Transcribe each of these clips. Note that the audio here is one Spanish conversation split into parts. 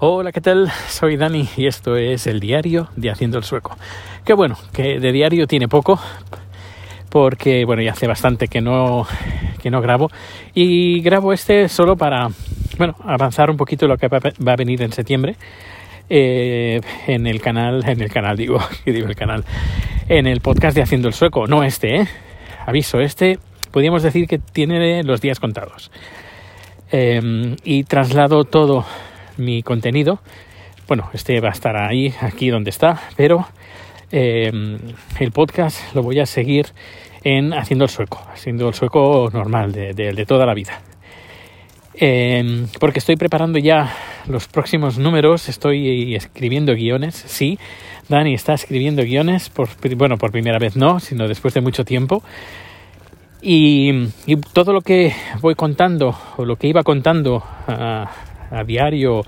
Hola, ¿qué tal? Soy Dani y esto es el diario de Haciendo el Sueco. Que bueno, que de diario tiene poco, porque bueno, ya hace bastante que no, que no grabo. Y grabo este solo para, bueno, avanzar un poquito lo que va a venir en septiembre. Eh, en el canal, en el canal digo, el canal, en el podcast de Haciendo el Sueco, no este, ¿eh? Aviso, este podríamos decir que tiene los días contados. Eh, y traslado todo mi contenido. Bueno, este va a estar ahí, aquí donde está, pero eh, el podcast lo voy a seguir en haciendo el sueco, haciendo el sueco normal, de, toda la vida. Eh, porque estoy preparando ya los próximos números, estoy escribiendo guiones, sí, Dani está escribiendo guiones, por, bueno, por primera vez no, sino después de mucho tiempo. Y, todo lo que voy contando, o lo que iba contando uh, a diario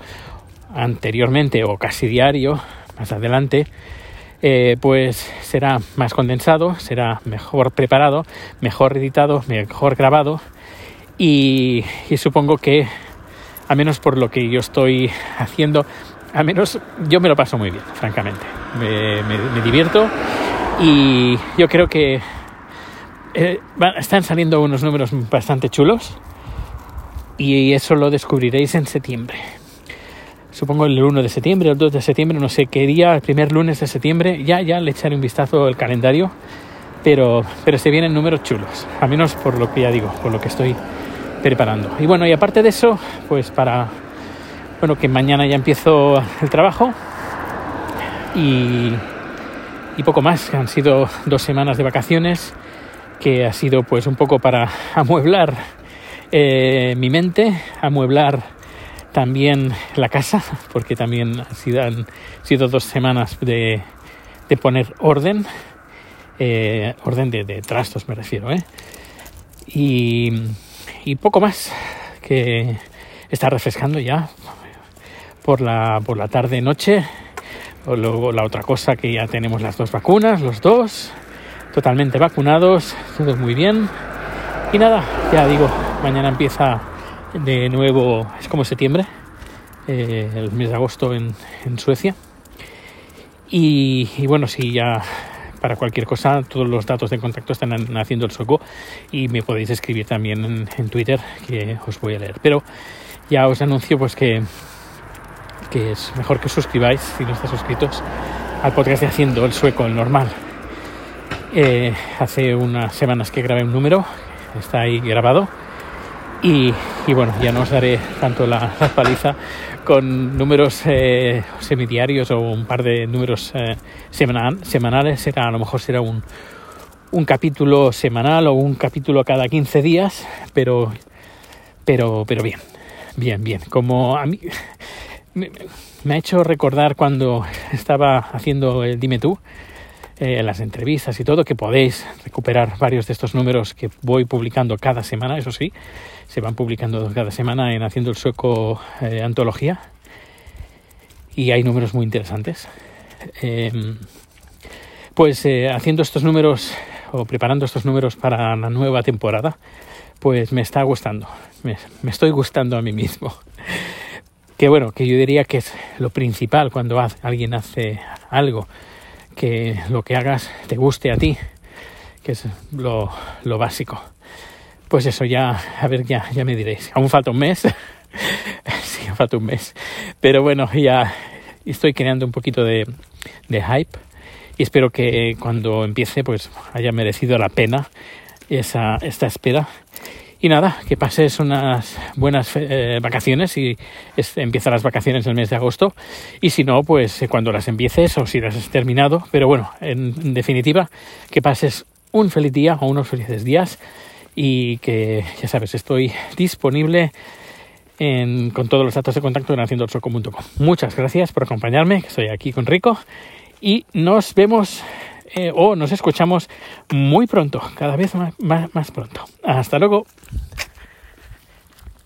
anteriormente o casi diario más adelante eh, pues será más condensado será mejor preparado mejor editado mejor grabado. Y, supongo que a menos por lo que yo estoy haciendo a menos yo me lo paso muy bien francamente. Me, me, me divierto y yo creo que eh, están saliendo unos números bastante chulos y eso lo descubriréis en septiembre. Supongo el 1 de septiembre, el 2 de septiembre, no sé qué día, el primer lunes de septiembre, ya, ya le echaré un vistazo al calendario, pero, pero se vienen números chulos, a menos por lo que ya digo, por lo que estoy preparando. Y bueno, y aparte de eso, pues para, bueno, que mañana ya empiezo el trabajo y, y poco más, han sido dos semanas de vacaciones, que ha sido pues un poco para amueblar eh, mi mente, amueblar también la casa, porque también han sido, dos semanas de, de poner orden, eh, orden de, trastos me refiero, ¿eh? y, poco más, que está refrescando ya por la, por la tarde-noche. Luego la otra cosa que ya tenemos las dos vacunas, los dos, totalmente vacunados, todo muy bien. Y nada, ya digo, mañana empieza de nuevo, es como septiembre, eh, el mes de agosto en, Suecia. Y, bueno, si ya para cualquier cosa, todos los datos de contacto están haciendo el soco y me podéis escribir también en, en, Twitter que os voy a leer. Pero ya os anuncio pues que, que es mejor que os suscribáis si no estáis suscritos al podcast de Haciendo el Sueco, el normal. Eh, hace unas semanas que grabé un número está ahí grabado. Y, bueno, ya no os daré tanto la, la paliza con números eh, semidiarios o un par de números eh, semanal, semanales. Será, a lo mejor será un, un capítulo semanal o un capítulo cada 15 días, pero, pero, pero bien, bien, bien. Como a mí me, me ha hecho recordar cuando estaba haciendo el Dime tú eh, las entrevistas y todo, que podéis recuperar varios de estos números que voy publicando cada semana, eso sí, se van publicando cada semana en Haciendo el Sueco eh, Antología. Y hay números muy interesantes. Eh, pues haciendo estos números o preparando estos números para la nueva temporada, pues me está gustando, me, me estoy gustando a mí mismo. que bueno, que yo diría que es lo principal cuando alguien hace algo que lo que hagas te guste a ti, que es lo, lo básico. Pues eso ya, a ver, ya, ya me diréis. Aún falta un mes. sí, falta un mes. Pero bueno, ya estoy creando un poquito de, de hype y espero que cuando empiece pues haya merecido la pena esa, esta espera y nada, que pases unas buenas eh, vacaciones y es, empiezan las vacaciones el mes de agosto. Y si no, pues eh, cuando las empieces o si las has terminado. Pero bueno, en, en definitiva, que pases un feliz día o unos felices días y que ya sabes, estoy disponible en, con todos los datos de contacto en haciendoelsoco.com. Muchas gracias por acompañarme, que estoy aquí con Rico y nos vemos eh, o nos escuchamos muy pronto, cada vez más pronto. Hasta luego.